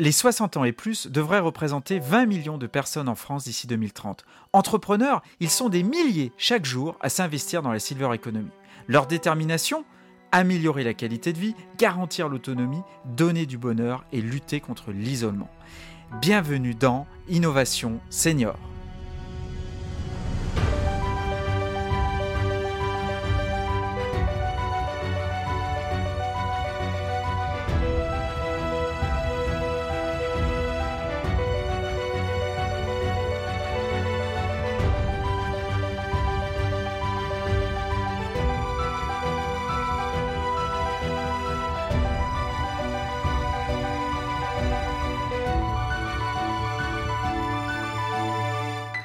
Les 60 ans et plus devraient représenter 20 millions de personnes en France d'ici 2030. Entrepreneurs, ils sont des milliers chaque jour à s'investir dans la silver economy. Leur détermination? Améliorer la qualité de vie, garantir l'autonomie, donner du bonheur et lutter contre l'isolement. Bienvenue dans Innovation Senior.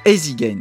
Easy Gain.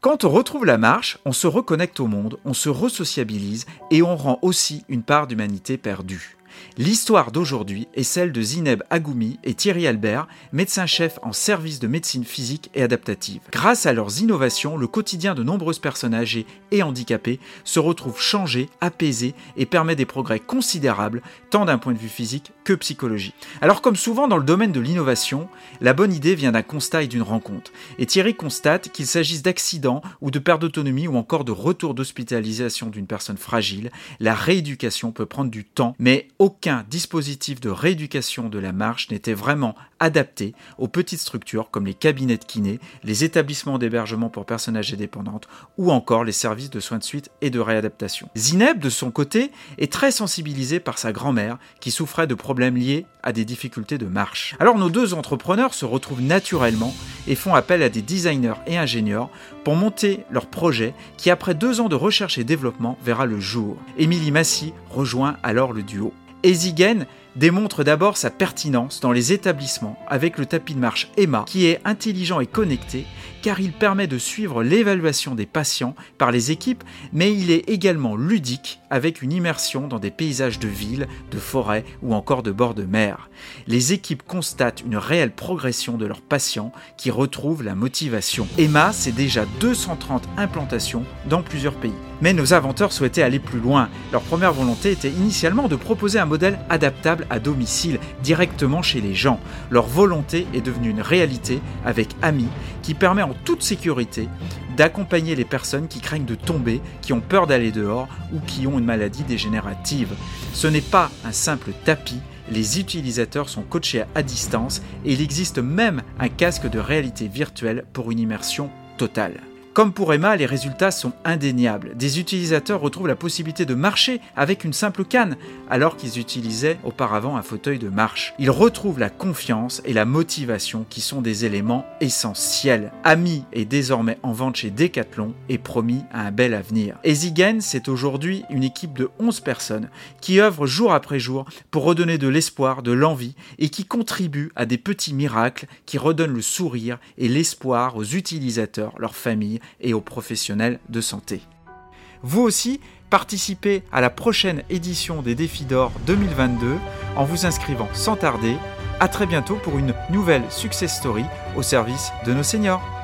Quand on retrouve la marche, on se reconnecte au monde, on se resociabilise et on rend aussi une part d'humanité perdue. L'histoire d'aujourd'hui est celle de Zineb Agoumi et Thierry Albert, médecins-chefs en service de médecine physique et adaptative. Grâce à leurs innovations, le quotidien de nombreuses personnes âgées et handicapées se retrouve changé, apaisé et permet des progrès considérables, tant d'un point de vue physique que psychologique. Alors comme souvent dans le domaine de l'innovation, la bonne idée vient d'un constat et d'une rencontre. Et Thierry constate qu'il s'agisse d'accidents ou de perte d'autonomie ou encore de retour d'hospitalisation d'une personne fragile, la rééducation peut prendre du temps, mais aucun dispositif de rééducation de la marche n'était vraiment adapté aux petites structures comme les cabinets de kiné, les établissements d'hébergement pour personnes âgées dépendantes ou encore les services de soins de suite et de réadaptation. Zineb, de son côté, est très sensibilisé par sa grand-mère qui souffrait de problèmes liés à des difficultés de marche. Alors nos deux entrepreneurs se retrouvent naturellement et font appel à des designers et ingénieurs pour monter leur projet qui, après deux ans de recherche et développement, verra le jour. Émilie Massy rejoint alors le duo. Ezigen démontre d'abord sa pertinence dans les établissements avec le tapis de marche Emma qui est intelligent et connecté car il permet de suivre l'évaluation des patients par les équipes mais il est également ludique avec une immersion dans des paysages de ville, de forêt ou encore de bord de mer. Les équipes constatent une réelle progression de leurs patients qui retrouvent la motivation. Emma, c'est déjà 230 implantations dans plusieurs pays. Mais nos inventeurs souhaitaient aller plus loin. Leur première volonté était initialement de proposer un modèle adaptable à domicile, directement chez les gens. Leur volonté est devenue une réalité avec Ami, qui permet en toute sécurité d'accompagner les personnes qui craignent de tomber, qui ont peur d'aller dehors ou qui ont une maladie dégénérative. Ce n'est pas un simple tapis, les utilisateurs sont coachés à distance et il existe même un casque de réalité virtuelle pour une immersion totale. Comme pour Emma, les résultats sont indéniables. Des utilisateurs retrouvent la possibilité de marcher avec une simple canne, alors qu'ils utilisaient auparavant un fauteuil de marche. Ils retrouvent la confiance et la motivation qui sont des éléments essentiels. Ami est désormais en vente chez Decathlon et promis à un bel avenir. Ezigen, c'est aujourd'hui une équipe de 11 personnes qui œuvrent jour après jour pour redonner de l'espoir, de l'envie et qui contribuent à des petits miracles qui redonnent le sourire et l'espoir aux utilisateurs, leurs familles et aux professionnels de santé. Vous aussi, participez à la prochaine édition des Défis d'Or 2022 en vous inscrivant sans tarder. À très bientôt pour une nouvelle success story au service de nos seniors.